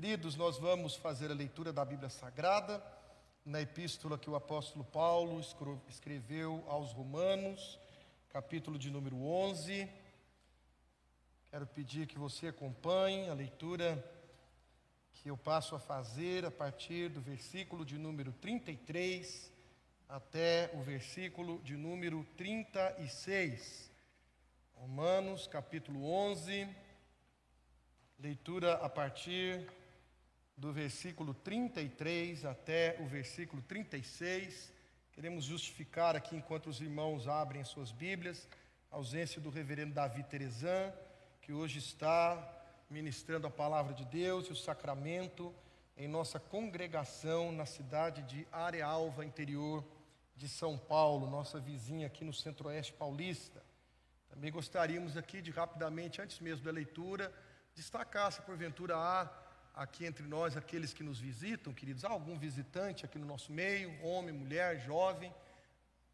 Queridos, nós vamos fazer a leitura da Bíblia Sagrada na epístola que o apóstolo Paulo escreveu aos Romanos, capítulo de número 11. Quero pedir que você acompanhe a leitura que eu passo a fazer a partir do versículo de número 33 até o versículo de número 36. Romanos, capítulo 11, leitura a partir do versículo 33 até o versículo 36. Queremos justificar aqui, enquanto os irmãos abrem as suas Bíblias, a ausência do reverendo Davi Terezan, que hoje está ministrando a palavra de Deus e o sacramento em nossa congregação na cidade de Arealva, interior de São Paulo, nossa vizinha aqui no centro-oeste paulista. Também gostaríamos aqui de rapidamente, antes mesmo da leitura, destacar se porventura há aqui entre nós aqueles que nos visitam, queridos, há algum visitante aqui no nosso meio, homem, mulher, jovem,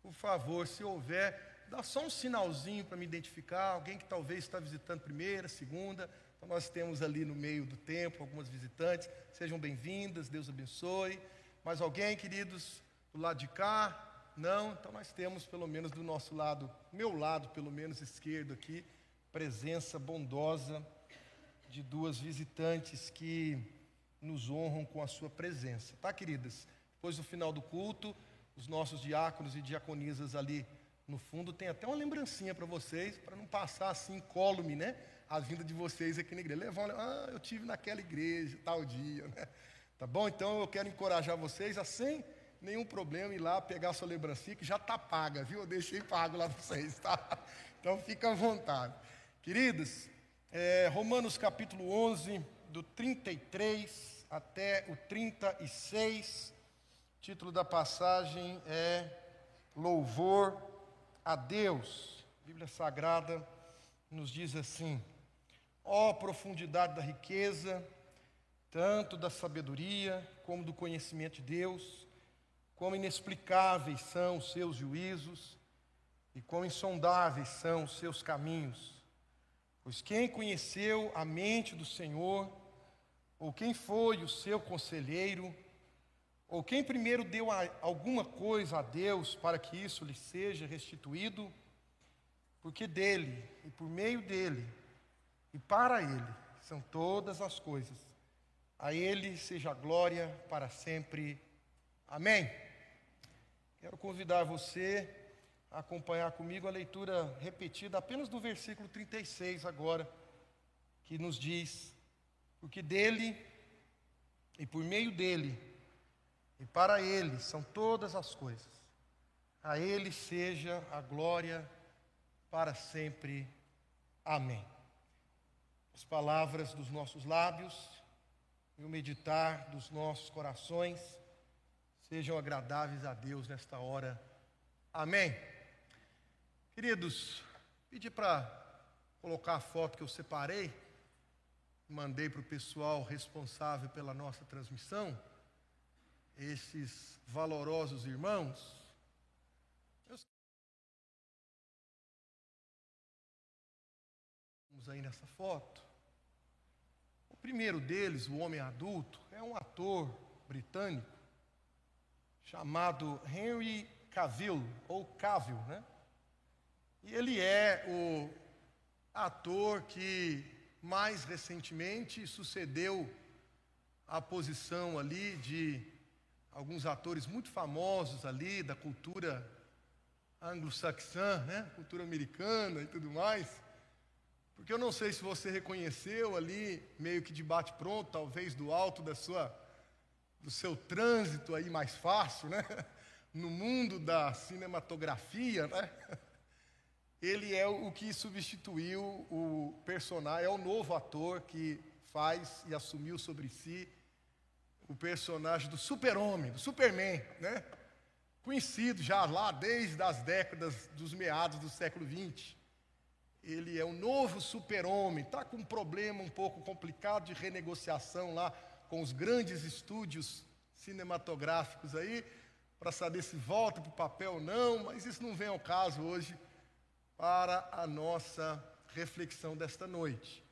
por favor, se houver, dá só um sinalzinho para me identificar, alguém que talvez está visitando primeira, segunda, então nós temos ali no meio do tempo algumas visitantes, sejam bem-vindas, Deus abençoe. Mais alguém, queridos, do lado de cá? Não, então nós temos pelo menos do nosso lado, meu lado pelo menos esquerdo aqui, presença bondosa de duas visitantes que nos honram com a sua presença, tá, queridas? Depois do final do culto, os nossos diáconos e diaconisas ali no fundo tem até uma lembrancinha para vocês, para não passar assim incólume, né? A vinda de vocês aqui na igreja. Levam, ah, eu tive naquela igreja, tal dia, né? Tá bom? Então eu quero encorajar vocês a sem nenhum problema ir lá pegar a sua lembrancinha, que já está paga, viu? Eu deixei pago lá para vocês, tá? Então fica à vontade. Queridos, é, Romanos capítulo 11, do 33 até o 36, o título da passagem é Louvor a Deus. A Bíblia Sagrada nos diz assim: ó oh, profundidade da riqueza, tanto da sabedoria como do conhecimento de Deus, como inexplicáveis são os seus juízos e quão insondáveis são os seus caminhos. Pois quem conheceu a mente do Senhor, ou quem foi o seu conselheiro, ou quem primeiro deu alguma coisa a Deus para que isso lhe seja restituído, porque dele e por meio dele e para ele são todas as coisas. A ele seja a glória para sempre. Amém. Quero convidar você acompanhar comigo a leitura repetida apenas do versículo 36 agora, que nos diz: Porque dele e por meio dele e para ele são todas as coisas. A ele seja a glória para sempre. Amém. As palavras dos nossos lábios e o meditar dos nossos corações sejam agradáveis a Deus nesta hora. Amém. Queridos, pedi para colocar a foto que eu separei, mandei para o pessoal responsável pela nossa transmissão, esses valorosos irmãos. Vamos aí nessa foto. O primeiro deles, o homem adulto, é um ator britânico chamado Henry Cavill, ou Cavill, né? E ele é o ator que mais recentemente sucedeu a posição ali de alguns atores muito famosos ali da cultura anglo-saxã, né? cultura americana e tudo mais. Porque eu não sei se você reconheceu ali, meio que de bate pronto, talvez do alto da sua do seu trânsito aí mais fácil, né? No mundo da cinematografia, né? ele é o que substituiu o personagem, é o novo ator que faz e assumiu sobre si o personagem do super-homem, do Superman, né? Conhecido já lá desde as décadas dos meados do século XX. Ele é o novo super-homem, está com um problema um pouco complicado de renegociação lá com os grandes estúdios cinematográficos aí, para saber se volta para o papel ou não, mas isso não vem ao caso hoje para a nossa reflexão desta noite.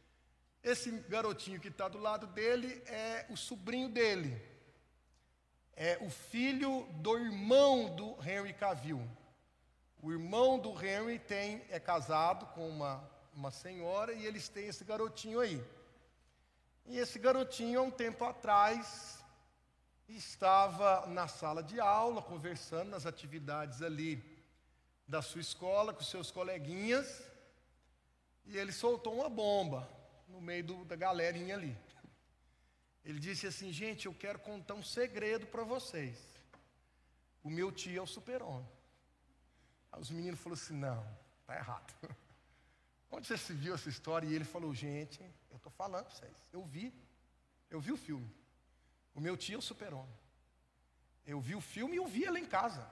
Esse garotinho que está do lado dele é o sobrinho dele. É o filho do irmão do Henry Cavill. O irmão do Henry tem, é casado com uma, uma senhora e eles têm esse garotinho aí. E esse garotinho, há um tempo atrás, estava na sala de aula, conversando nas atividades ali da sua escola com seus coleguinhas, e ele soltou uma bomba no meio do, da galerinha ali. Ele disse assim: Gente, eu quero contar um segredo para vocês. O meu tio é o super-homem. Aí os meninos falaram assim: Não, está errado. Onde você se viu essa história? E ele falou: Gente, eu estou falando para vocês. Eu vi. Eu vi o filme. O meu tio é o super-homem. Eu vi o filme e eu vi ele em casa.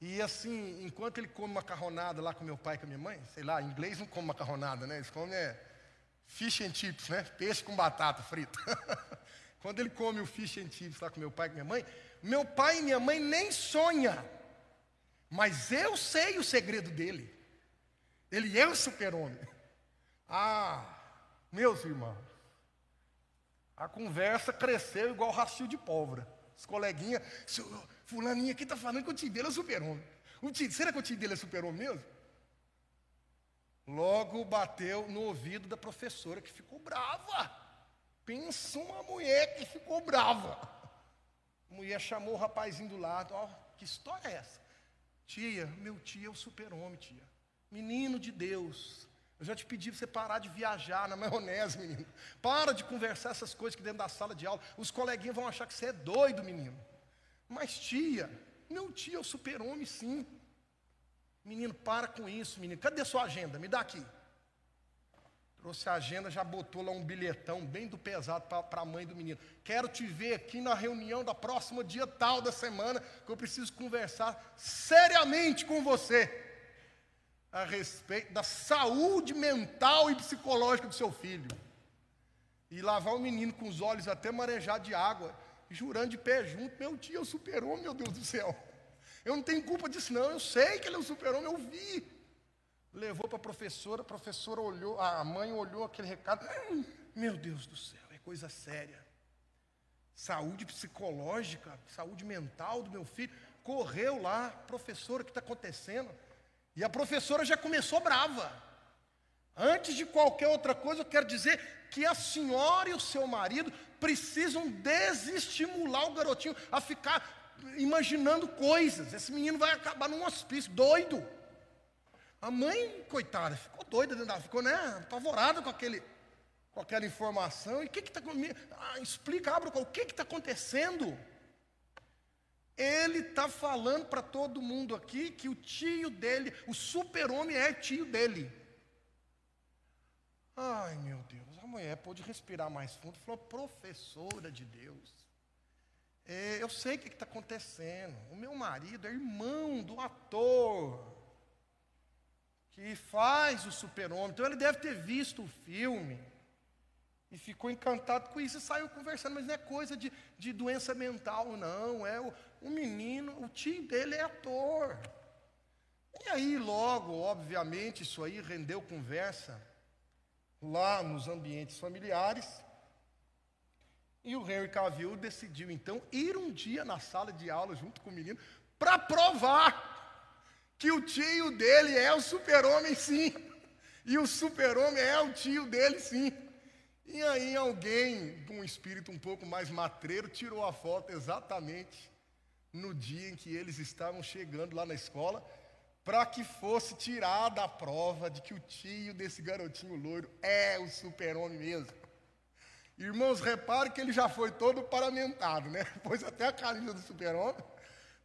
E assim, enquanto ele come macarronada lá com meu pai e com minha mãe, sei lá, em inglês não come macarronada, né? Eles comem é, fish and chips, né? Peixe com batata frita. Quando ele come o fish and chips lá com meu pai e com minha mãe, meu pai e minha mãe nem sonha. Mas eu sei o segredo dele. Ele é o super-homem. Ah, meus irmãos, a conversa cresceu igual rastil de pólvora. Os coleguinhas, fulaninho aqui está falando que o tio dele é super-homem. será que o tio dele é super-homem mesmo? Logo bateu no ouvido da professora que ficou brava. Pensa uma mulher que ficou brava. A mulher chamou o rapazinho do lado, ó, que história é essa? Tia, meu tio é o super-homem, tia. Menino de Deus. Eu já te pedi para você parar de viajar na maionese, menino. Para de conversar essas coisas aqui dentro da sala de aula. Os coleguinhas vão achar que você é doido, menino. Mas tia, meu tio é o super-homem, sim. Menino, para com isso, menino. Cadê sua agenda? Me dá aqui. Trouxe a agenda, já botou lá um bilhetão bem do pesado para a mãe do menino. Quero te ver aqui na reunião da próxima dia tal da semana, que eu preciso conversar seriamente com você a respeito da saúde mental e psicológica do seu filho. E lavar o menino com os olhos até marejar de água jurando de pé junto, meu tio o super-homem, meu Deus do céu. Eu não tenho culpa disso, não. Eu sei que ele é o super-homem, eu vi. Levou para a professora, a professora olhou, a mãe olhou aquele recado. Hum, meu Deus do céu, é coisa séria. Saúde psicológica, saúde mental do meu filho. Correu lá, professora, o que está acontecendo? E a professora já começou brava. Antes de qualquer outra coisa, eu quero dizer que a senhora e o seu marido precisam desestimular o garotinho a ficar imaginando coisas. Esse menino vai acabar num hospício, doido. A mãe, coitada, ficou doida, ficou né, apavorada com, aquele, com aquela informação. E o que está ah, Explica, Abra, o que está acontecendo? Ele está falando para todo mundo aqui que o tio dele, o super-homem é tio dele. Ai, meu Deus a mulher pôde respirar mais fundo e falou: professora de Deus, é, eu sei o que está acontecendo. O meu marido é irmão do ator que faz o super-homem, então ele deve ter visto o filme e ficou encantado com isso e saiu conversando, mas não é coisa de, de doença mental, não. É o, o menino, o tio dele é ator. E aí, logo, obviamente, isso aí rendeu conversa lá nos ambientes familiares. E o Henry Cavill decidiu então ir um dia na sala de aula junto com o menino para provar que o tio dele é o super-homem sim. E o super-homem é o tio dele sim. E aí alguém, com um espírito um pouco mais matreiro, tirou a foto exatamente no dia em que eles estavam chegando lá na escola para que fosse tirada a prova de que o tio desse garotinho loiro é o super-homem mesmo. Irmãos, repare que ele já foi todo paramentado, né? Pôs até a camisa do super-homem.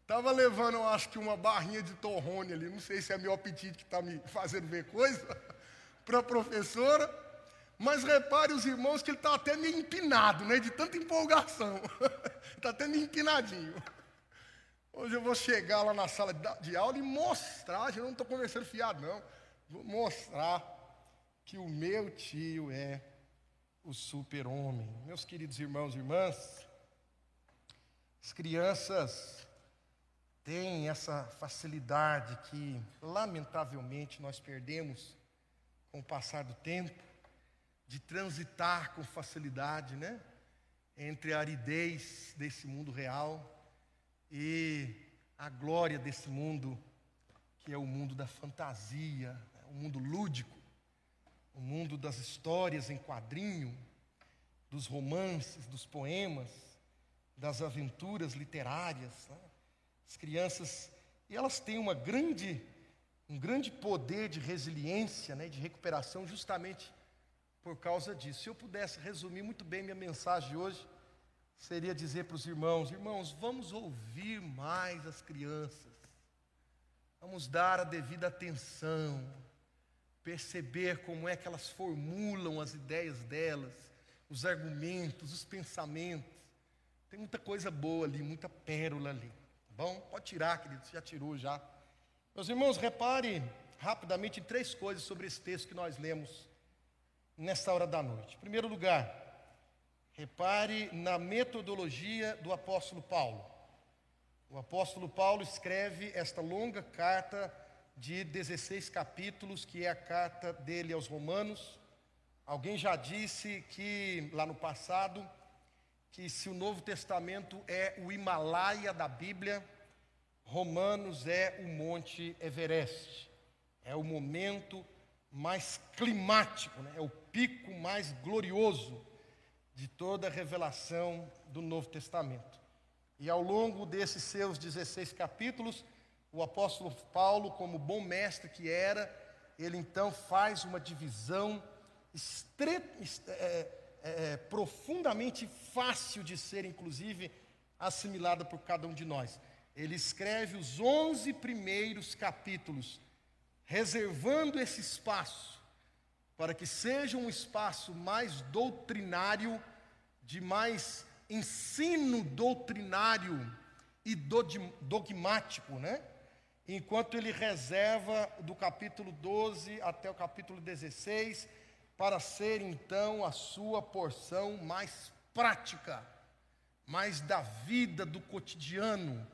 Estava levando, eu acho que uma barrinha de torrone ali, não sei se é meu apetite que está me fazendo ver coisa, para a professora. Mas repare os irmãos que ele está até meio empinado, né? De tanta empolgação. Está até meio empinadinho. Hoje eu vou chegar lá na sala de aula e mostrar, eu não estou conversando fiado, não. Vou mostrar que o meu tio é o super-homem. Meus queridos irmãos e irmãs, as crianças têm essa facilidade que, lamentavelmente, nós perdemos com o passar do tempo, de transitar com facilidade, né? Entre a aridez desse mundo real e a glória desse mundo, que é o mundo da fantasia, né? o mundo lúdico, o mundo das histórias em quadrinho, dos romances, dos poemas, das aventuras literárias. Né? As crianças, e elas têm uma grande, um grande poder de resiliência, né, de recuperação, justamente por causa disso. Se eu pudesse resumir muito bem minha mensagem hoje, seria dizer para os irmãos: irmãos, vamos ouvir mais as crianças, vamos dar a devida atenção, perceber como é que elas formulam as ideias delas, os argumentos, os pensamentos. Tem muita coisa boa ali, muita pérola ali. Tá bom? Pode tirar, querido, já tirou já. Meus irmãos, repare rapidamente três coisas sobre esse texto que nós lemos nessa hora da noite. Em primeiro lugar, repare na metodologia do apóstolo Paulo. O apóstolo Paulo escreve esta longa carta de 16 capítulos, que é a carta dele aos Romanos. Alguém já disse que lá no passado que se o Novo Testamento é o Himalaia da Bíblia, Romanos é o Monte Everest. É o momento mais climático, né? é o pico mais glorioso de toda a revelação do Novo Testamento. E ao longo desses seus 16 capítulos, o apóstolo Paulo, como bom mestre que era, ele então faz uma divisão estre... é, é, profundamente fácil de ser, inclusive, assimilada por cada um de nós. Ele escreve os 11 primeiros capítulos reservando esse espaço para que seja um espaço mais doutrinário, de mais ensino doutrinário e dogmático, né? Enquanto ele reserva do capítulo 12 até o capítulo 16 para ser então a sua porção mais prática, mais da vida do cotidiano,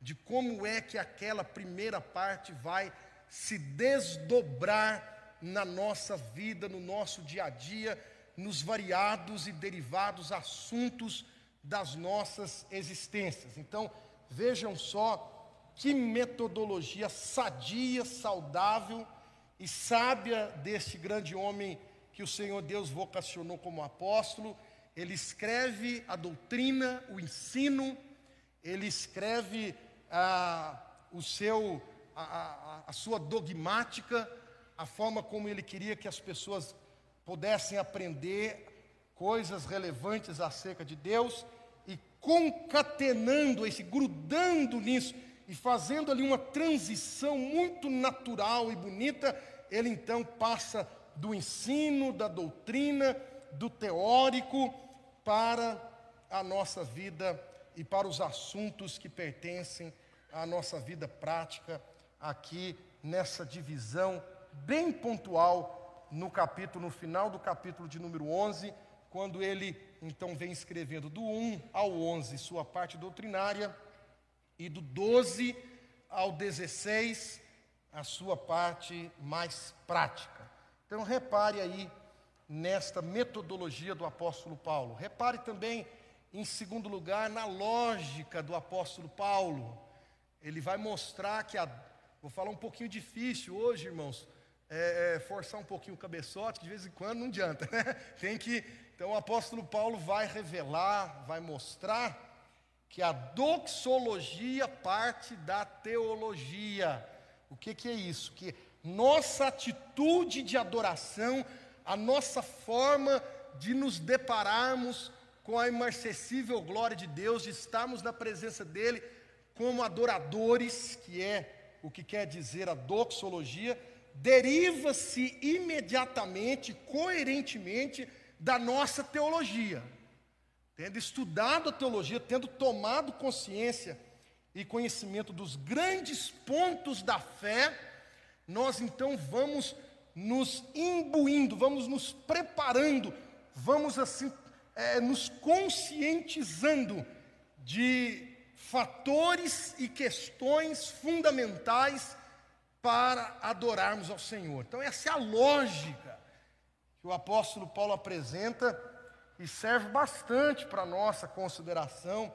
de como é que aquela primeira parte vai se desdobrar na nossa vida, no nosso dia a dia, nos variados e derivados assuntos das nossas existências. Então, vejam só que metodologia sadia, saudável e sábia deste grande homem que o Senhor Deus vocacionou como apóstolo. Ele escreve a doutrina, o ensino, ele escreve ah, o seu a, a, a sua dogmática, a forma como ele queria que as pessoas pudessem aprender coisas relevantes acerca de Deus e concatenando esse, grudando nisso e fazendo ali uma transição muito natural e bonita, ele então passa do ensino, da doutrina, do teórico para a nossa vida e para os assuntos que pertencem à nossa vida prática aqui nessa divisão bem pontual no capítulo, no final do capítulo de número 11, quando ele então vem escrevendo do 1 ao 11 sua parte doutrinária e do 12 ao 16 a sua parte mais prática. Então repare aí nesta metodologia do apóstolo Paulo. Repare também, em segundo lugar, na lógica do apóstolo Paulo. Ele vai mostrar que a Vou falar um pouquinho difícil hoje, irmãos. É, é, forçar um pouquinho o cabeçote, que de vez em quando não adianta, né? Tem que. Então o apóstolo Paulo vai revelar, vai mostrar que a doxologia parte da teologia. O que, que é isso? Que nossa atitude de adoração, a nossa forma de nos depararmos com a imarcessível glória de Deus, de estarmos na presença dEle como adoradores, que é o que quer dizer a doxologia, deriva-se imediatamente, coerentemente, da nossa teologia. Tendo estudado a teologia, tendo tomado consciência e conhecimento dos grandes pontos da fé, nós então vamos nos imbuindo, vamos nos preparando, vamos assim, é, nos conscientizando de fatores e questões fundamentais para adorarmos ao Senhor. Então, essa é a lógica. que o apóstolo Paulo apresenta e serve bastante para nossa consideração,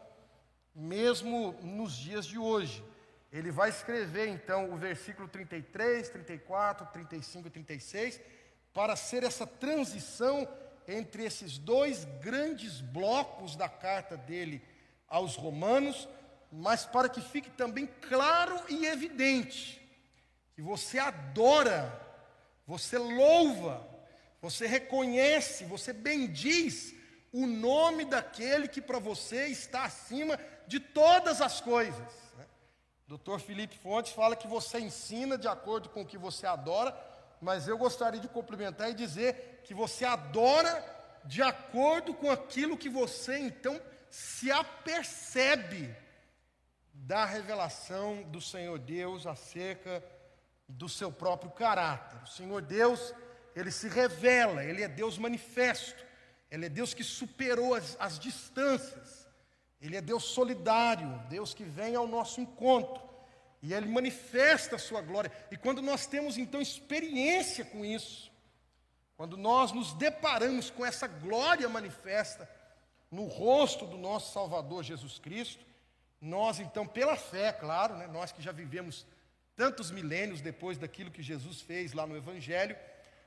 mesmo nos dias de hoje. Ele vai escrever então o versículo 33, 34, 35 e 36 para ser essa transição entre esses dois grandes blocos da carta dele aos Romanos, mas para que fique também claro e evidente que você adora, você louva, você reconhece, você bendiz o nome daquele que para você está acima de todas as coisas. Né? Dr. Felipe Fontes fala que você ensina de acordo com o que você adora, mas eu gostaria de complementar e dizer que você adora de acordo com aquilo que você então se apercebe da revelação do Senhor Deus acerca do seu próprio caráter. O Senhor Deus, ele se revela, ele é Deus manifesto. Ele é Deus que superou as, as distâncias. Ele é Deus solidário, Deus que vem ao nosso encontro. E Ele manifesta a sua glória. E quando nós temos então experiência com isso, quando nós nos deparamos com essa glória manifesta no rosto do nosso Salvador Jesus Cristo, nós então, pela fé, claro, né, nós que já vivemos tantos milênios depois daquilo que Jesus fez lá no Evangelho,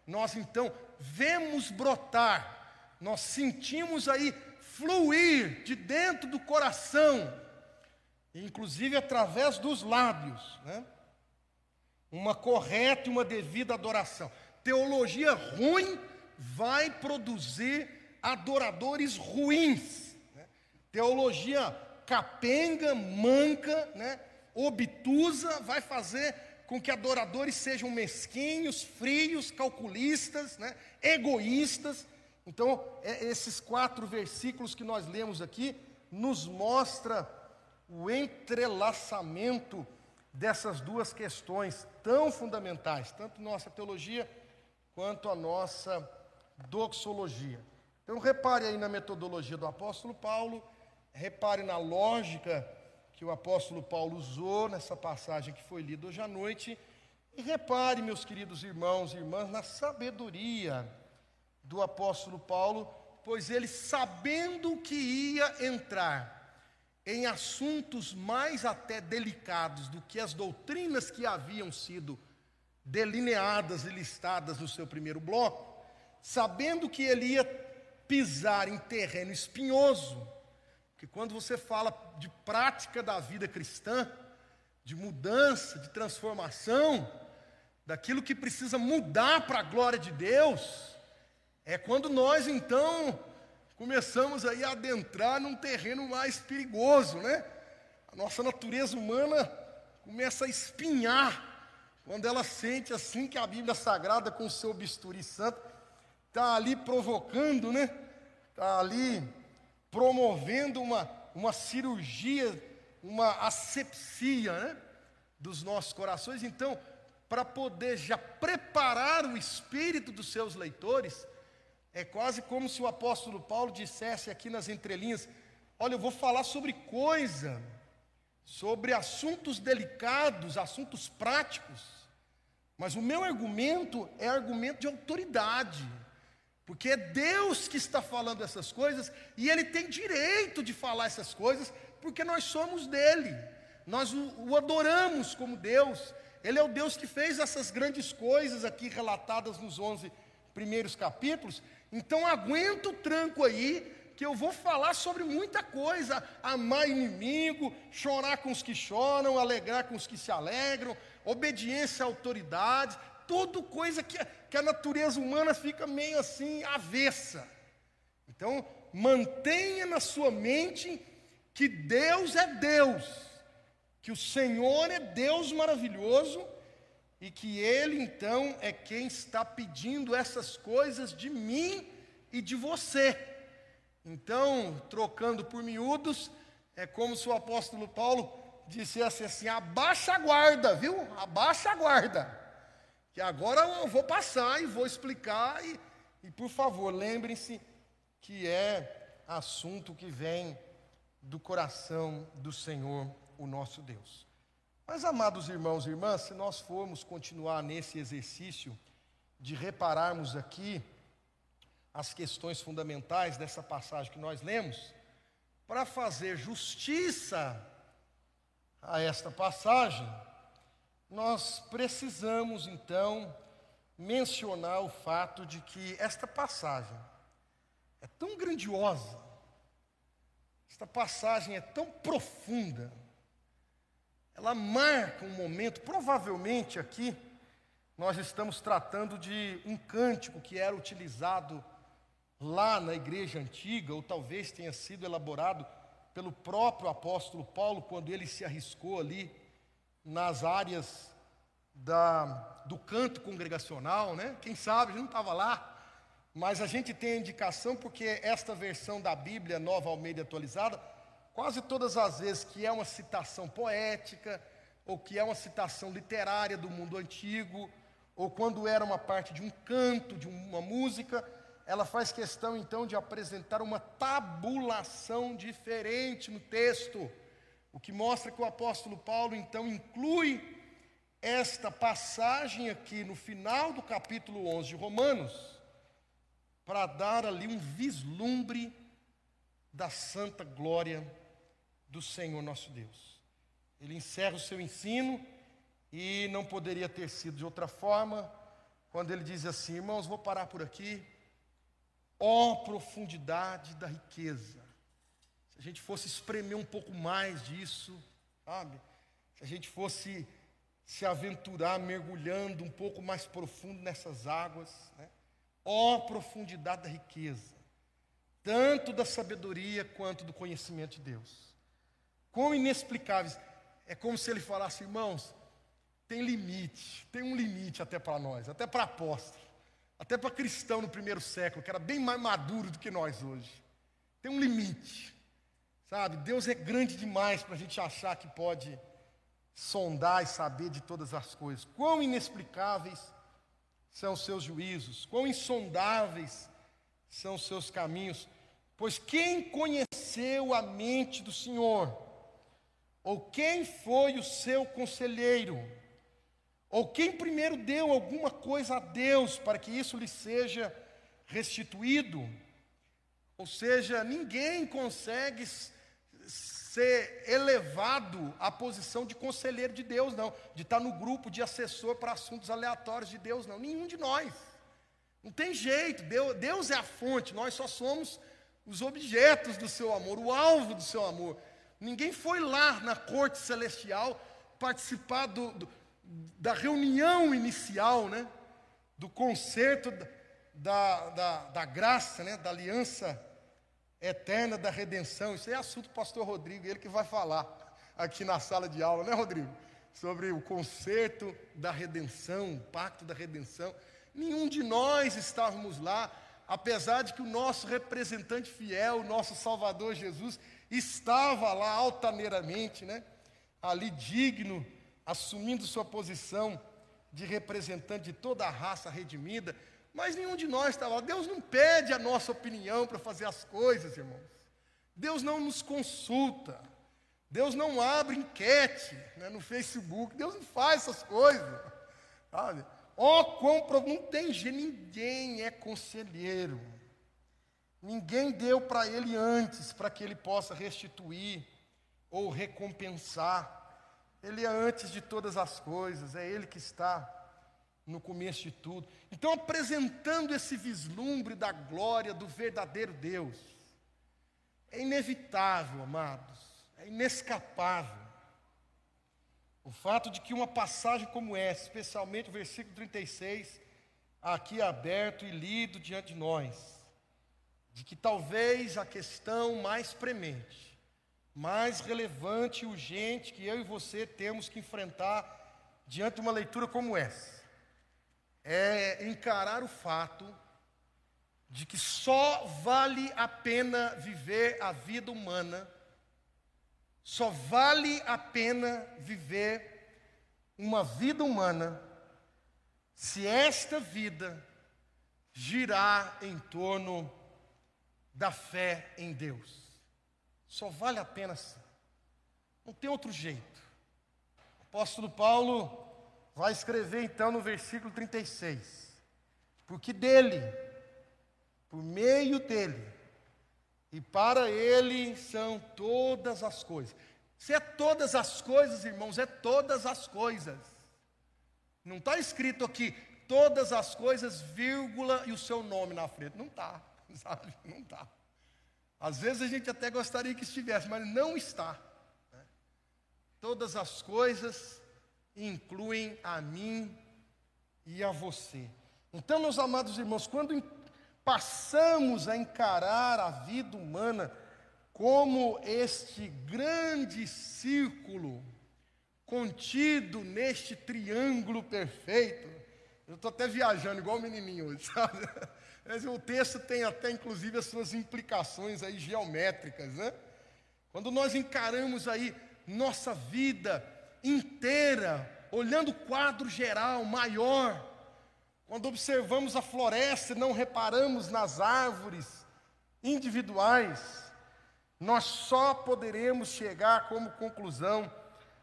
nós então vemos brotar nós sentimos aí fluir de dentro do coração, inclusive através dos lábios, né? uma correta e uma devida adoração. Teologia ruim vai produzir adoradores ruins. Né? Teologia capenga, manca, né? Obtusa, vai fazer com que adoradores sejam mesquinhos, frios, calculistas, né? egoístas, então, é, esses quatro versículos que nós lemos aqui nos mostra o entrelaçamento dessas duas questões tão fundamentais, tanto nossa teologia quanto a nossa doxologia. Então, repare aí na metodologia do apóstolo Paulo, repare na lógica que o apóstolo Paulo usou nessa passagem que foi lida hoje à noite, e repare, meus queridos irmãos e irmãs, na sabedoria do apóstolo Paulo, pois ele, sabendo que ia entrar em assuntos mais até delicados do que as doutrinas que haviam sido delineadas e listadas no seu primeiro bloco, sabendo que ele ia pisar em terreno espinhoso, que quando você fala de prática da vida cristã, de mudança, de transformação, daquilo que precisa mudar para a glória de Deus, é quando nós então começamos aí a adentrar num terreno mais perigoso, né? A nossa natureza humana começa a espinhar quando ela sente assim que a Bíblia Sagrada com o seu bisturi santo está ali provocando, né? Está ali promovendo uma, uma cirurgia, uma asepsia, né? Dos nossos corações. Então, para poder já preparar o espírito dos seus leitores, é quase como se o apóstolo Paulo dissesse aqui nas entrelinhas: Olha, eu vou falar sobre coisa, sobre assuntos delicados, assuntos práticos, mas o meu argumento é argumento de autoridade, porque é Deus que está falando essas coisas e Ele tem direito de falar essas coisas, porque nós somos dele, nós o, o adoramos como Deus, Ele é o Deus que fez essas grandes coisas aqui relatadas nos 11 primeiros capítulos, então aguenta o tranco aí, que eu vou falar sobre muita coisa: amar inimigo, chorar com os que choram, alegrar com os que se alegram, obediência à autoridade, tudo coisa que, que a natureza humana fica meio assim avessa. Então, mantenha na sua mente que Deus é Deus, que o Senhor é Deus maravilhoso e que Ele então é quem está pedindo essas coisas de mim e de você. Então, trocando por miúdos, é como se o apóstolo Paulo dissesse assim: abaixa a guarda, viu? Abaixa a guarda, que agora eu vou passar e vou explicar, e, e por favor, lembrem-se que é assunto que vem do coração do Senhor, o nosso Deus. Mas, amados irmãos e irmãs, se nós formos continuar nesse exercício de repararmos aqui as questões fundamentais dessa passagem que nós lemos, para fazer justiça a esta passagem, nós precisamos então mencionar o fato de que esta passagem é tão grandiosa, esta passagem é tão profunda, ela marca um momento, provavelmente aqui, nós estamos tratando de um cântico que era utilizado lá na igreja antiga, ou talvez tenha sido elaborado pelo próprio apóstolo Paulo, quando ele se arriscou ali nas áreas da, do canto congregacional, né? Quem sabe, ele não estava lá, mas a gente tem a indicação porque esta versão da Bíblia, Nova Almeida Atualizada, quase todas as vezes que é uma citação poética, ou que é uma citação literária do mundo antigo, ou quando era uma parte de um canto, de uma música, ela faz questão então de apresentar uma tabulação diferente no texto, o que mostra que o apóstolo Paulo então inclui esta passagem aqui no final do capítulo 11 de Romanos, para dar ali um vislumbre da santa glória do Senhor nosso Deus. Ele encerra o seu ensino e não poderia ter sido de outra forma, quando ele diz assim: Irmãos, vou parar por aqui. Ó oh, profundidade da riqueza. Se a gente fosse espremer um pouco mais disso, sabe? Se a gente fosse se aventurar mergulhando um pouco mais profundo nessas águas. Né? Ó profundidade da riqueza, tanto da sabedoria quanto do conhecimento de Deus. Quão inexplicáveis. É como se ele falasse, irmãos, tem limite, tem um limite até para nós, até para apóstolo, até para cristão no primeiro século, que era bem mais maduro do que nós hoje. Tem um limite, sabe? Deus é grande demais para a gente achar que pode sondar e saber de todas as coisas. Quão inexplicáveis são os seus juízos, quão insondáveis são os seus caminhos. Pois quem conheceu a mente do Senhor? Ou quem foi o seu conselheiro? Ou quem primeiro deu alguma coisa a Deus para que isso lhe seja restituído? Ou seja, ninguém consegue ser elevado à posição de conselheiro de Deus, não, de estar no grupo de assessor para assuntos aleatórios de Deus, não, nenhum de nós. Não tem jeito, Deus, Deus é a fonte, nós só somos os objetos do seu amor, o alvo do seu amor. Ninguém foi lá na corte celestial participar do, do, da reunião inicial, né, do concerto da, da, da graça, né, da aliança eterna da redenção. Isso é assunto do pastor Rodrigo, ele que vai falar aqui na sala de aula, né, Rodrigo? Sobre o concerto da redenção, o pacto da redenção. Nenhum de nós estávamos lá, apesar de que o nosso representante fiel, o nosso Salvador Jesus, estava lá altaneiramente, né? Ali digno, assumindo sua posição de representante de toda a raça redimida. Mas nenhum de nós estava lá. Deus não pede a nossa opinião para fazer as coisas, irmãos. Deus não nos consulta. Deus não abre enquete né, no Facebook. Deus não faz essas coisas. Sabe? Ó, oh, quão não tem jeito, ninguém é conselheiro. Ninguém deu para ele antes para que ele possa restituir ou recompensar. Ele é antes de todas as coisas, é ele que está no começo de tudo. Então, apresentando esse vislumbre da glória do verdadeiro Deus, é inevitável, amados, é inescapável. O fato de que uma passagem como essa, especialmente o versículo 36, aqui aberto e lido diante de nós, de que talvez a questão mais premente, mais relevante e urgente que eu e você temos que enfrentar diante de uma leitura como essa, é encarar o fato de que só vale a pena viver a vida humana, só vale a pena viver uma vida humana se esta vida girar em torno da fé em Deus. Só vale a pena assim. Não tem outro jeito. O apóstolo Paulo vai escrever então no versículo 36. Porque dele, por meio dele. E para ele são todas as coisas. Se é todas as coisas, irmãos, é todas as coisas. Não está escrito aqui todas as coisas, vírgula, e o seu nome na frente. Não está, sabe? Não está. Às vezes a gente até gostaria que estivesse, mas não está. Né? Todas as coisas incluem a mim e a você. Então, meus amados irmãos, quando passamos a encarar a vida humana como este grande círculo contido neste triângulo perfeito. Eu estou até viajando, igual o menininho hoje, sabe? Mas o texto tem até, inclusive, as suas implicações aí geométricas, né? Quando nós encaramos aí nossa vida inteira, olhando o quadro geral, maior, quando observamos a floresta e não reparamos nas árvores individuais, nós só poderemos chegar como conclusão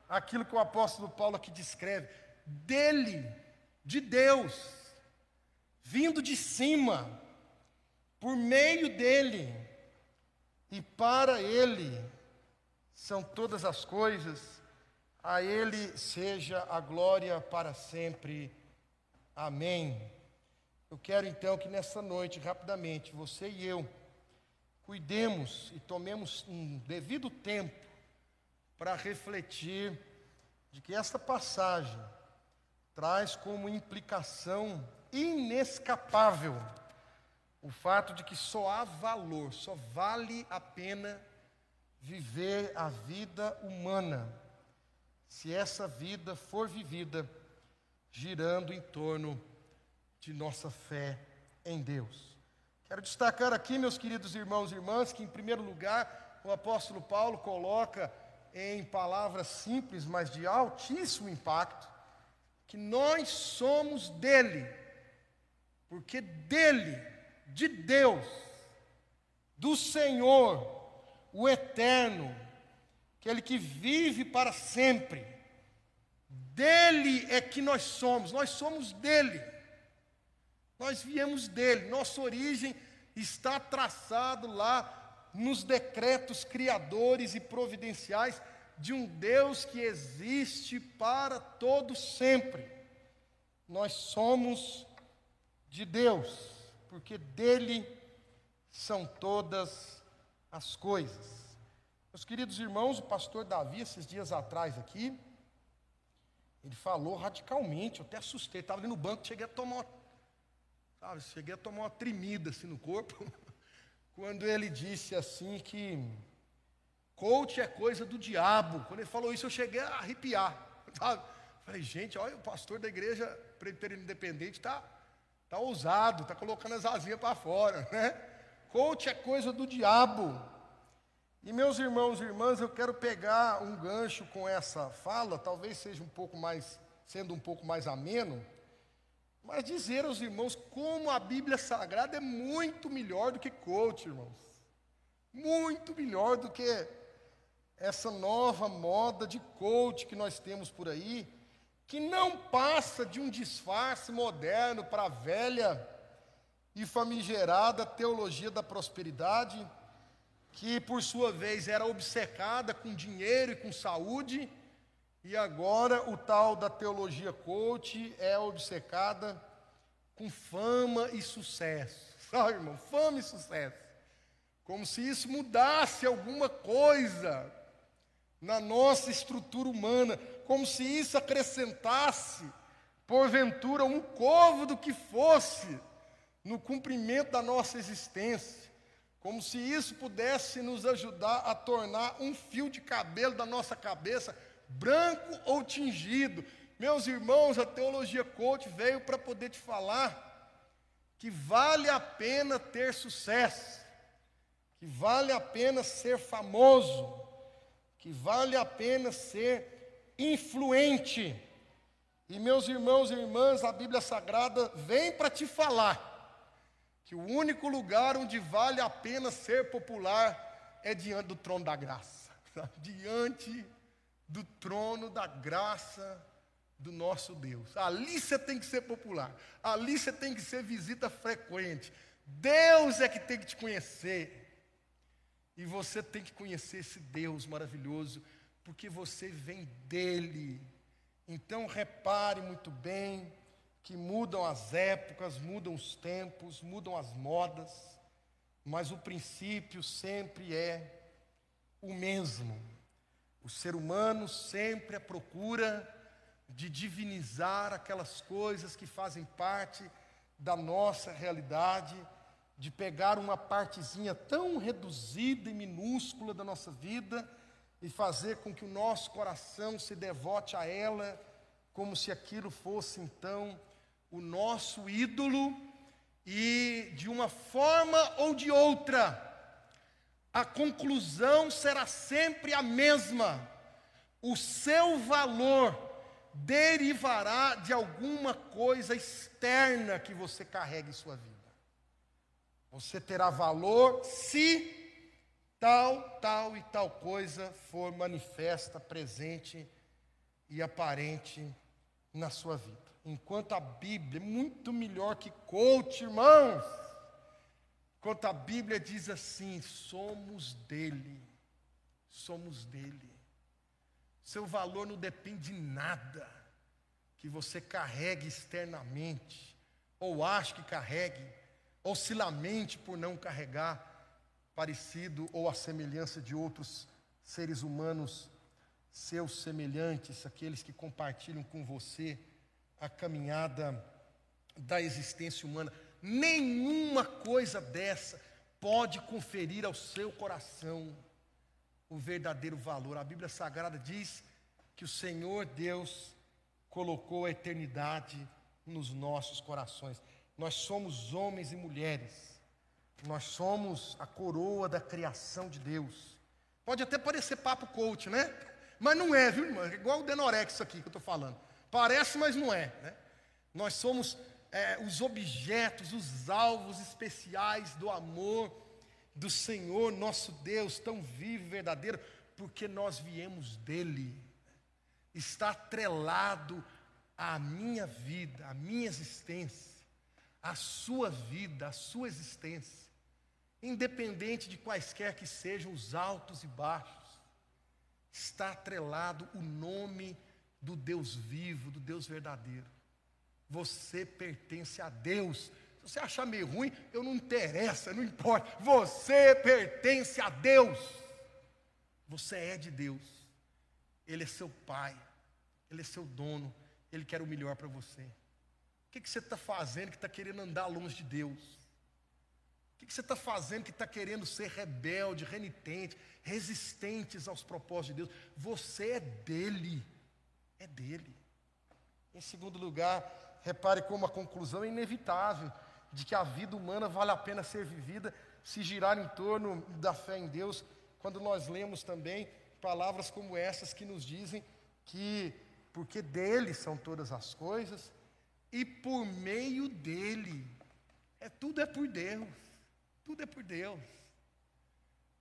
aquilo que o apóstolo Paulo aqui descreve: dele, de Deus, vindo de cima, por meio dele e para ele são todas as coisas, a ele seja a glória para sempre. Amém. Eu quero então que nessa noite, rapidamente, você e eu, cuidemos e tomemos um devido tempo para refletir de que esta passagem traz como implicação inescapável o fato de que só há valor, só vale a pena viver a vida humana se essa vida for vivida girando em torno de nossa fé em Deus. Quero destacar aqui, meus queridos irmãos e irmãs, que em primeiro lugar o apóstolo Paulo coloca em palavras simples, mas de altíssimo impacto, que nós somos dele, porque dele, de Deus, do Senhor, o eterno, aquele que vive para sempre, dele é que nós somos, nós somos dele. Nós viemos dele, nossa origem está traçado lá nos decretos criadores e providenciais de um Deus que existe para todo sempre. Nós somos de Deus, porque dele são todas as coisas. Meus queridos irmãos, o pastor Davi, esses dias atrás aqui, ele falou radicalmente, eu até assustei, estava ali no banco, cheguei a tomar uma Sabe, cheguei a tomar uma tremida assim no corpo, quando ele disse assim que coach é coisa do diabo. Quando ele falou isso, eu cheguei a arrepiar. Sabe? Falei, gente, olha, o pastor da igreja presbiteriana independente está tá ousado, está colocando as asinhas para fora. Né? Coach é coisa do diabo. E meus irmãos e irmãs, eu quero pegar um gancho com essa fala, talvez seja um pouco mais, sendo um pouco mais ameno, mas dizer aos irmãos como a Bíblia Sagrada é muito melhor do que coach, irmãos. Muito melhor do que essa nova moda de coach que nós temos por aí, que não passa de um disfarce moderno para a velha e famigerada teologia da prosperidade, que por sua vez era obcecada com dinheiro e com saúde e agora o tal da teologia coach é obcecada com fama e sucesso. Sabe, irmão? Fama e sucesso. Como se isso mudasse alguma coisa na nossa estrutura humana, como se isso acrescentasse, porventura, um côvado que fosse no cumprimento da nossa existência, como se isso pudesse nos ajudar a tornar um fio de cabelo da nossa cabeça branco ou tingido. Meus irmãos, a teologia coach veio para poder te falar que vale a pena ter sucesso, que vale a pena ser famoso, que vale a pena ser influente. E meus irmãos e irmãs, a Bíblia Sagrada vem para te falar que o único lugar onde vale a pena ser popular é diante do trono da graça, diante do trono da graça do nosso Deus. Ali você tem que ser popular, ali você tem que ser visita frequente. Deus é que tem que te conhecer. E você tem que conhecer esse Deus maravilhoso, porque você vem dele. Então repare muito bem que mudam as épocas, mudam os tempos, mudam as modas, mas o princípio sempre é o mesmo. O ser humano sempre à procura de divinizar aquelas coisas que fazem parte da nossa realidade de pegar uma partezinha tão reduzida e minúscula da nossa vida e fazer com que o nosso coração se devote a ela, como se aquilo fosse então o nosso ídolo, e de uma forma ou de outra, a conclusão será sempre a mesma: o seu valor derivará de alguma coisa externa que você carrega em sua vida. Você terá valor se tal, tal e tal coisa for manifesta, presente e aparente na sua vida. Enquanto a Bíblia é muito melhor que coach, irmãos. Enquanto a Bíblia diz assim: somos dele, somos dele. Seu valor não depende de nada que você carregue externamente, ou ache que carregue ou se lamente por não carregar parecido ou a semelhança de outros seres humanos, seus semelhantes, aqueles que compartilham com você a caminhada da existência humana. Nenhuma coisa dessa pode conferir ao seu coração o verdadeiro valor. A Bíblia Sagrada diz que o Senhor Deus colocou a eternidade nos nossos corações. Nós somos homens e mulheres. Nós somos a coroa da criação de Deus. Pode até parecer papo coach, né? Mas não é, viu, irmão? É igual o Denorex aqui que eu estou falando. Parece, mas não é. Né? Nós somos é, os objetos, os alvos especiais do amor do Senhor, nosso Deus, tão vivo e verdadeiro, porque nós viemos dele. Está atrelado à minha vida, à minha existência a sua vida, a sua existência, independente de quaisquer que sejam os altos e baixos, está atrelado o nome do Deus vivo, do Deus verdadeiro. Você pertence a Deus. Se você achar meio ruim, eu não interessa, não importa. Você pertence a Deus. Você é de Deus. Ele é seu pai. Ele é seu dono. Ele quer o melhor para você. O que, que você está fazendo que está querendo andar longe de Deus? O que, que você está fazendo que está querendo ser rebelde, renitente, resistentes aos propósitos de Deus? Você é dele. É dele. Em segundo lugar, repare como a conclusão é inevitável de que a vida humana vale a pena ser vivida se girar em torno da fé em Deus, quando nós lemos também palavras como essas que nos dizem que porque dele são todas as coisas, e por meio dele. É tudo é por Deus. Tudo é por Deus.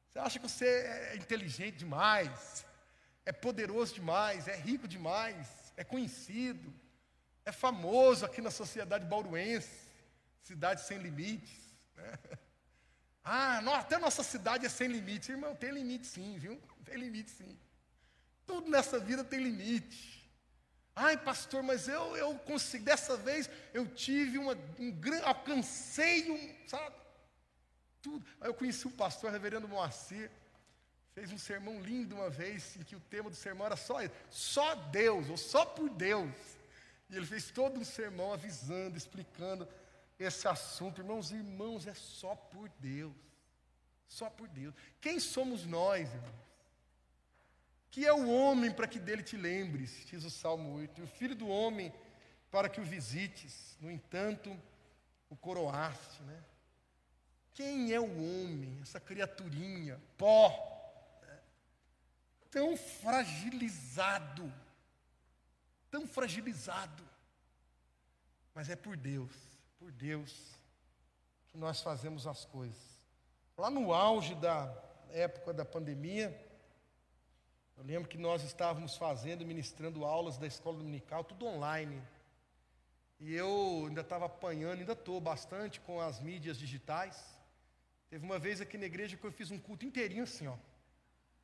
Você acha que você é inteligente demais? É poderoso demais, é rico demais, é conhecido, é famoso aqui na sociedade bauruense, cidade sem limites. Né? Ah, não, até nossa cidade é sem limites. Irmão, tem limite sim, viu? Tem limite sim. Tudo nessa vida tem limite. Ai, pastor, mas eu, eu consegui, dessa vez eu tive uma, um grande, alcancei um, sabe? Tudo. Aí eu conheci o pastor, reverendo Moacir, fez um sermão lindo uma vez, em que o tema do sermão era só só Deus, ou só por Deus. E ele fez todo um sermão avisando, explicando esse assunto. Irmãos, irmãos, é só por Deus. Só por Deus. Quem somos nós, irmãos? que é o homem para que dele te lembres, diz o Salmo 8, e o filho do homem para que o visites, no entanto, o coroaste, né? Quem é o homem, essa criaturinha, pó? Tão fragilizado, tão fragilizado, mas é por Deus, por Deus, que nós fazemos as coisas. Lá no auge da época da pandemia, eu lembro que nós estávamos fazendo, ministrando aulas da escola dominical, tudo online. E eu ainda estava apanhando, ainda estou bastante com as mídias digitais. Teve uma vez aqui na igreja que eu fiz um culto inteirinho assim, ó.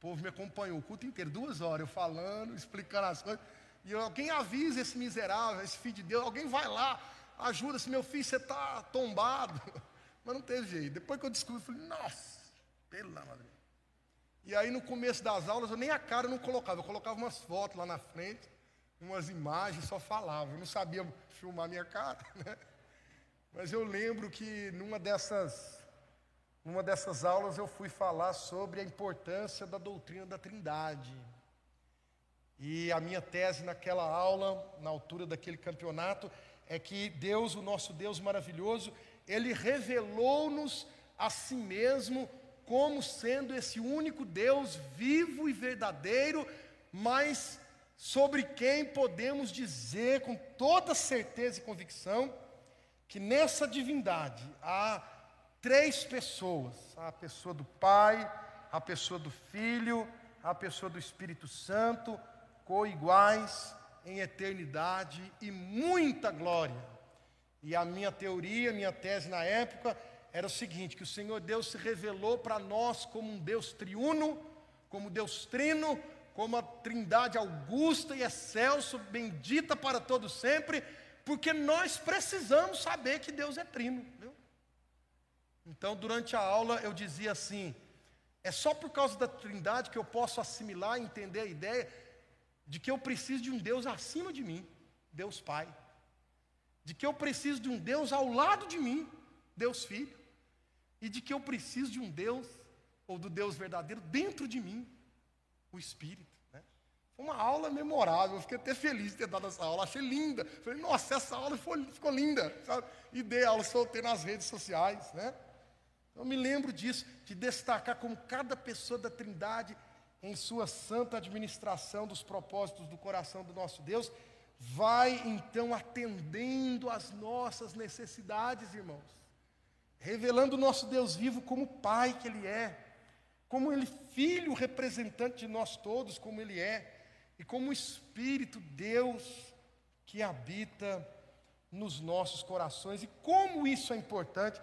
Povo me acompanhou o culto inteiro, duas horas, eu falando, explicando as coisas. E eu, alguém avisa esse miserável, esse filho de Deus, alguém vai lá, ajuda, se meu filho, você está tombado. Mas não teve jeito. Depois que eu descobri, eu falei, nossa, pela madre. E aí no começo das aulas, eu nem a cara não colocava, eu colocava umas fotos lá na frente, umas imagens, só falava. Eu não sabia filmar minha cara, né? Mas eu lembro que numa dessas, numa dessas aulas eu fui falar sobre a importância da doutrina da Trindade. E a minha tese naquela aula, na altura daquele campeonato, é que Deus, o nosso Deus maravilhoso, ele revelou-nos a si mesmo como sendo esse único Deus vivo e verdadeiro, mas sobre quem podemos dizer com toda certeza e convicção que nessa divindade há três pessoas: a pessoa do Pai, a pessoa do Filho, a pessoa do Espírito Santo, coiguais em eternidade e muita glória. E a minha teoria, minha tese na época era o seguinte: que o Senhor Deus se revelou para nós como um Deus triuno, como Deus trino, como a trindade augusta e excelso, bendita para todos sempre, porque nós precisamos saber que Deus é trino. Então, durante a aula, eu dizia assim: é só por causa da trindade que eu posso assimilar e entender a ideia de que eu preciso de um Deus acima de mim, Deus Pai. De que eu preciso de um Deus ao lado de mim, Deus Filho. E de que eu preciso de um Deus, ou do Deus verdadeiro, dentro de mim, o Espírito. Né? Foi uma aula memorável, eu fiquei até feliz de ter dado essa aula, achei linda. Falei, nossa, essa aula ficou, ficou linda. Sabe? E dei aula, soltei nas redes sociais. Né? Eu me lembro disso, de destacar como cada pessoa da Trindade em sua santa administração dos propósitos do coração do nosso Deus, vai então atendendo às nossas necessidades, irmãos, revelando o nosso Deus vivo como Pai que Ele é, como Ele Filho representante de nós todos, como Ele é, e como Espírito Deus que habita nos nossos corações, e como isso é importante,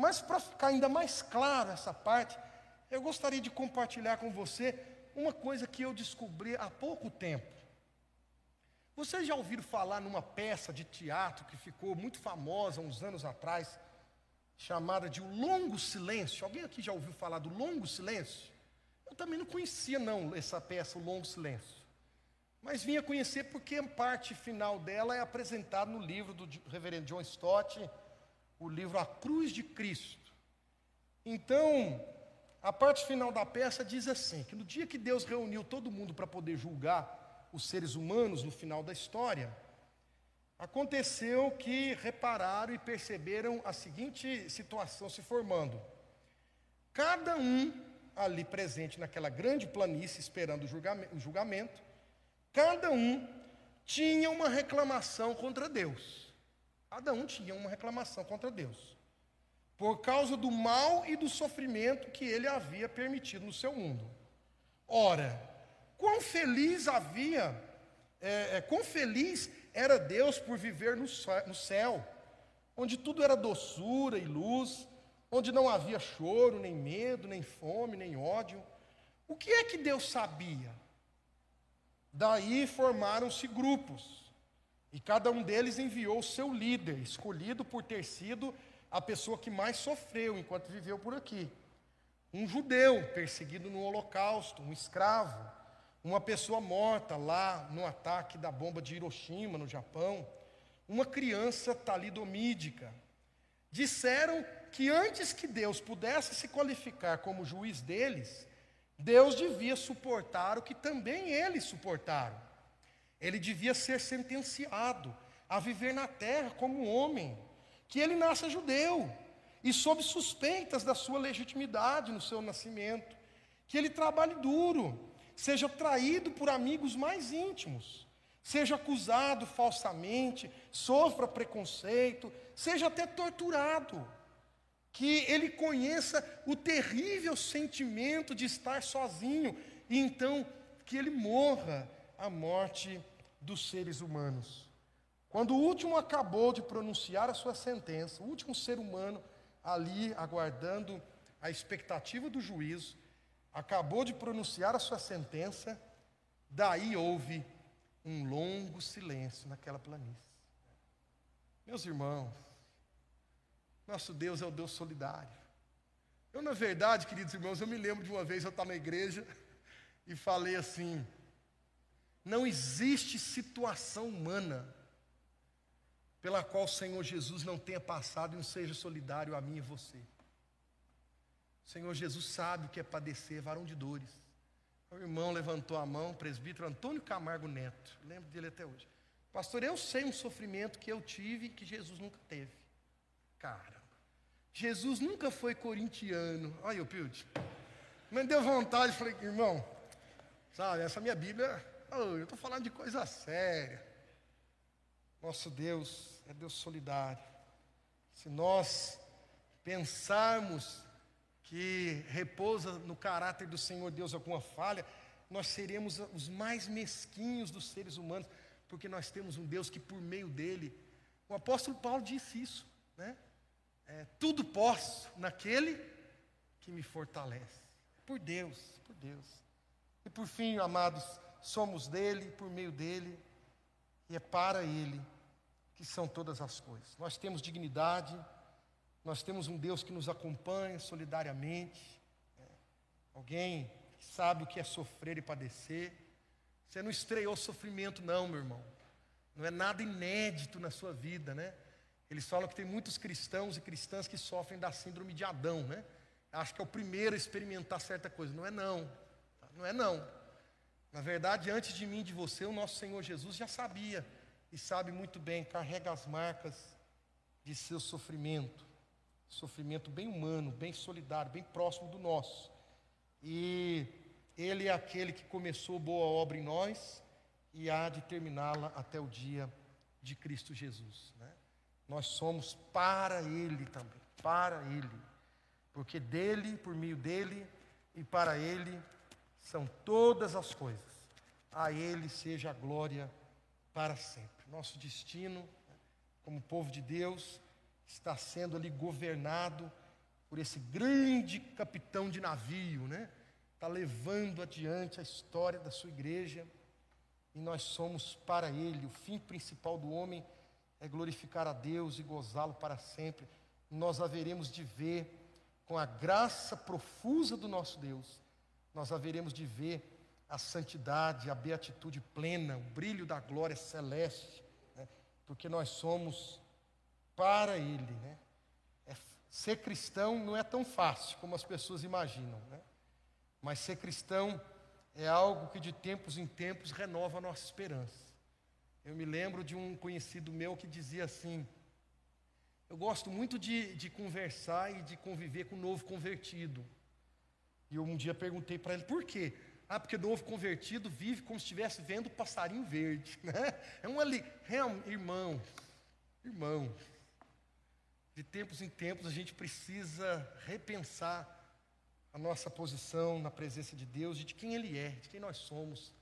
mas para ficar ainda mais claro essa parte, eu gostaria de compartilhar com você uma coisa que eu descobri há pouco tempo. Vocês já ouviram falar numa peça de teatro que ficou muito famosa uns anos atrás, chamada de O Longo Silêncio? Alguém aqui já ouviu falar do Longo Silêncio? Eu também não conhecia não essa peça, O Longo Silêncio. Mas vinha conhecer porque a parte final dela é apresentada no livro do reverendo John Stott, o livro A Cruz de Cristo. Então, a parte final da peça diz assim: que no dia que Deus reuniu todo mundo para poder julgar os seres humanos no final da história, aconteceu que repararam e perceberam a seguinte situação se formando. Cada um ali presente naquela grande planície esperando o julgamento, cada um tinha uma reclamação contra Deus. Cada um tinha uma reclamação contra Deus por causa do mal e do sofrimento que ele havia permitido no seu mundo. Ora, quão feliz havia, é, é, quão feliz era Deus por viver no, no céu, onde tudo era doçura e luz, onde não havia choro, nem medo, nem fome, nem ódio. O que é que Deus sabia? Daí formaram-se grupos, e cada um deles enviou o seu líder, escolhido por ter sido a pessoa que mais sofreu enquanto viveu por aqui. Um judeu perseguido no Holocausto, um escravo, uma pessoa morta lá no ataque da bomba de Hiroshima, no Japão, uma criança talidomídica. Disseram que antes que Deus pudesse se qualificar como juiz deles, Deus devia suportar o que também eles suportaram. Ele devia ser sentenciado a viver na terra como homem que ele nasça judeu e sob suspeitas da sua legitimidade no seu nascimento, que ele trabalhe duro, seja traído por amigos mais íntimos, seja acusado falsamente, sofra preconceito, seja até torturado, que ele conheça o terrível sentimento de estar sozinho e então que ele morra a morte dos seres humanos. Quando o último acabou de pronunciar a sua sentença, o último ser humano ali aguardando a expectativa do juízo, acabou de pronunciar a sua sentença, daí houve um longo silêncio naquela planície. Meus irmãos, nosso Deus é o Deus solidário. Eu, na verdade, queridos irmãos, eu me lembro de uma vez eu estava na igreja e falei assim: não existe situação humana pela qual o Senhor Jesus não tenha passado e não seja solidário a mim e você. O Senhor Jesus sabe o que é padecer, varão de dores. O irmão levantou a mão, o presbítero Antônio Camargo Neto, lembro dele até hoje. Pastor, eu sei um sofrimento que eu tive e que Jesus nunca teve. Cara, Jesus nunca foi corintiano. Olha eu, Pilde. Mas deu vontade, falei, irmão, sabe, essa minha Bíblia, oh, eu estou falando de coisa séria. Nosso Deus é Deus solidário. Se nós pensarmos que repousa no caráter do Senhor Deus alguma falha, nós seremos os mais mesquinhos dos seres humanos, porque nós temos um Deus que por meio dele, o apóstolo Paulo disse isso, né? É, tudo posso naquele que me fortalece. Por Deus, por Deus. E por fim, amados, somos dele, por meio dele, e é para ele que são todas as coisas. Nós temos dignidade, nós temos um Deus que nos acompanha solidariamente, né? alguém que sabe o que é sofrer e padecer. Você não estreou sofrimento, não, meu irmão. Não é nada inédito na sua vida, né? Eles falam que tem muitos cristãos e cristãs que sofrem da síndrome de Adão, né? Acho que é o primeiro a experimentar certa coisa. Não é não. Tá? Não é não. Na verdade, antes de mim e de você, o nosso Senhor Jesus já sabia e sabe muito bem, carrega as marcas de seu sofrimento sofrimento bem humano, bem solidário, bem próximo do nosso. E Ele é aquele que começou boa obra em nós e há de terminá-la até o dia de Cristo Jesus. Né? Nós somos para Ele também, para Ele, porque dele, por meio dele e para Ele são todas as coisas. A Ele seja a glória para sempre. Nosso destino, como povo de Deus, está sendo ali governado por esse grande capitão de navio, né? Está levando adiante a história da sua igreja e nós somos para ele. O fim principal do homem é glorificar a Deus e gozá-lo para sempre. Nós haveremos de ver, com a graça profusa do nosso Deus, nós haveremos de ver a santidade, a beatitude plena, o brilho da glória celeste, né? porque nós somos para Ele. Né? É, ser cristão não é tão fácil como as pessoas imaginam, né? mas ser cristão é algo que de tempos em tempos renova a nossa esperança. Eu me lembro de um conhecido meu que dizia assim: Eu gosto muito de, de conversar e de conviver com o novo convertido. E eu um dia perguntei para ele por quê? Ah, porque o novo convertido vive como se estivesse vendo passarinho verde. Né? É um ali, irmão, irmão, de tempos em tempos a gente precisa repensar a nossa posição na presença de Deus, de quem Ele é, de quem nós somos,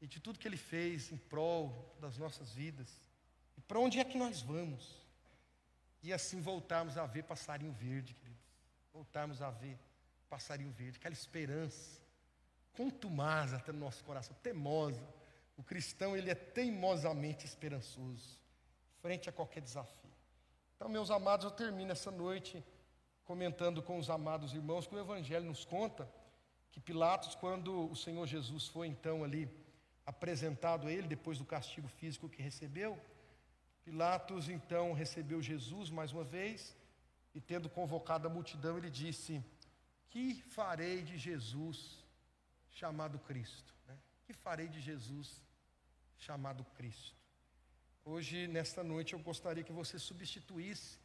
e de tudo que Ele fez em prol das nossas vidas, e para onde é que nós vamos, e assim voltarmos a ver passarinho verde, queridos, voltarmos a ver passarinho verde, aquela esperança, contumaz até no nosso coração, teimosa. O cristão, ele é teimosamente esperançoso, frente a qualquer desafio. Então, meus amados, eu termino essa noite comentando com os amados irmãos que o Evangelho nos conta que Pilatos, quando o Senhor Jesus foi então ali apresentado a ele, depois do castigo físico que recebeu, Pilatos então recebeu Jesus mais uma vez e, tendo convocado a multidão, ele disse: Que farei de Jesus chamado Cristo? Né? Que farei de Jesus chamado Cristo? Hoje, nesta noite, eu gostaria que você substituísse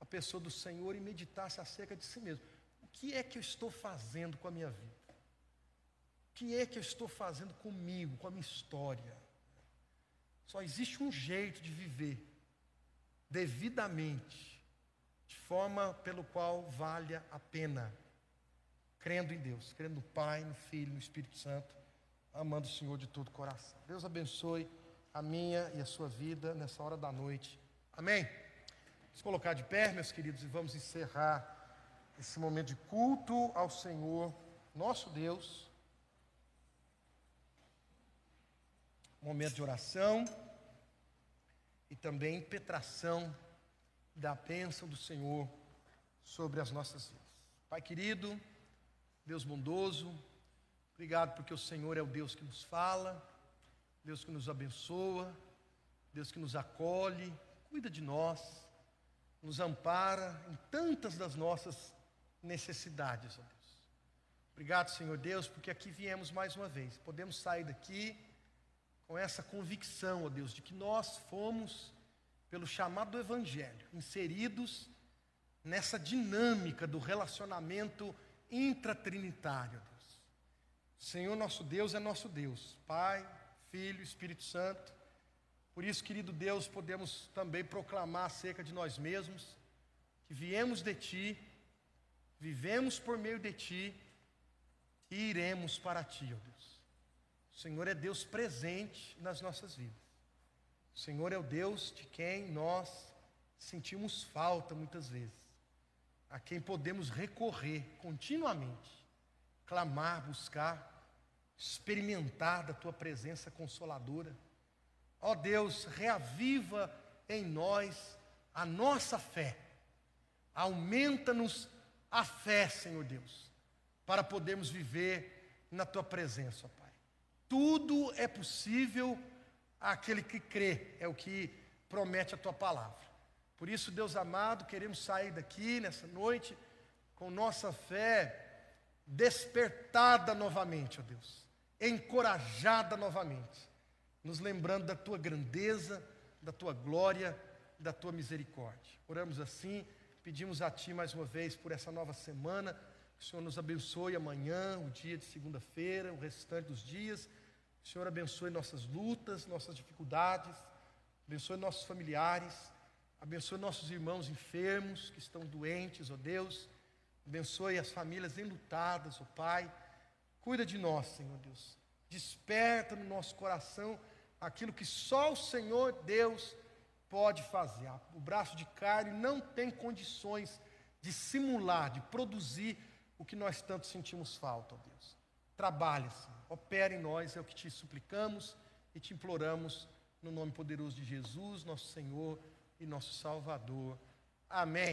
a pessoa do Senhor e meditasse acerca de si mesmo. O que é que eu estou fazendo com a minha vida? O que é que eu estou fazendo comigo, com a minha história? Só existe um jeito de viver devidamente, de forma pelo qual valha a pena, crendo em Deus, crendo no Pai, no Filho, no Espírito Santo, amando o Senhor de todo o coração. Deus abençoe a minha e a sua vida nessa hora da noite. Amém? Vamos colocar de pé, meus queridos, e vamos encerrar esse momento de culto ao Senhor, nosso Deus. Momento de oração e também impetração da bênção do Senhor sobre as nossas vidas. Pai querido, Deus bondoso, obrigado porque o Senhor é o Deus que nos fala, Deus que nos abençoa, Deus que nos acolhe, cuida de nós nos ampara em tantas das nossas necessidades, ó Deus. Obrigado, Senhor Deus, porque aqui viemos mais uma vez. Podemos sair daqui com essa convicção, ó Deus, de que nós fomos, pelo chamado do Evangelho, inseridos nessa dinâmica do relacionamento intratrinitário, Deus. Senhor nosso Deus é nosso Deus, Pai, Filho, Espírito Santo. Por isso, querido Deus, podemos também proclamar acerca de nós mesmos que viemos de Ti, vivemos por meio de Ti e iremos para Ti, ó Deus. O Senhor é Deus presente nas nossas vidas. O Senhor é o Deus de quem nós sentimos falta muitas vezes, a quem podemos recorrer continuamente, clamar, buscar, experimentar da Tua presença consoladora. Ó oh Deus, reaviva em nós a nossa fé. Aumenta-nos a fé, Senhor Deus, para podermos viver na tua presença, ó Pai. Tudo é possível àquele que crê, é o que promete a tua palavra. Por isso, Deus amado, queremos sair daqui nessa noite com nossa fé despertada novamente, ó Deus, encorajada novamente nos lembrando da tua grandeza, da tua glória, da tua misericórdia. Oramos assim, pedimos a Ti mais uma vez por essa nova semana, que o Senhor nos abençoe amanhã, o dia de segunda-feira, o restante dos dias. Que o Senhor abençoe nossas lutas, nossas dificuldades, abençoe nossos familiares, abençoe nossos irmãos enfermos que estão doentes, ó Deus. Abençoe as famílias enlutadas, ó Pai. Cuida de nós, Senhor Deus. Desperta no nosso coração aquilo que só o Senhor Deus pode fazer. O braço de carne não tem condições de simular, de produzir o que nós tanto sentimos falta, ó Deus. Trabalhe, Senhor. Opera em nós, é o que te suplicamos e te imploramos no nome poderoso de Jesus, nosso Senhor e nosso Salvador. Amém.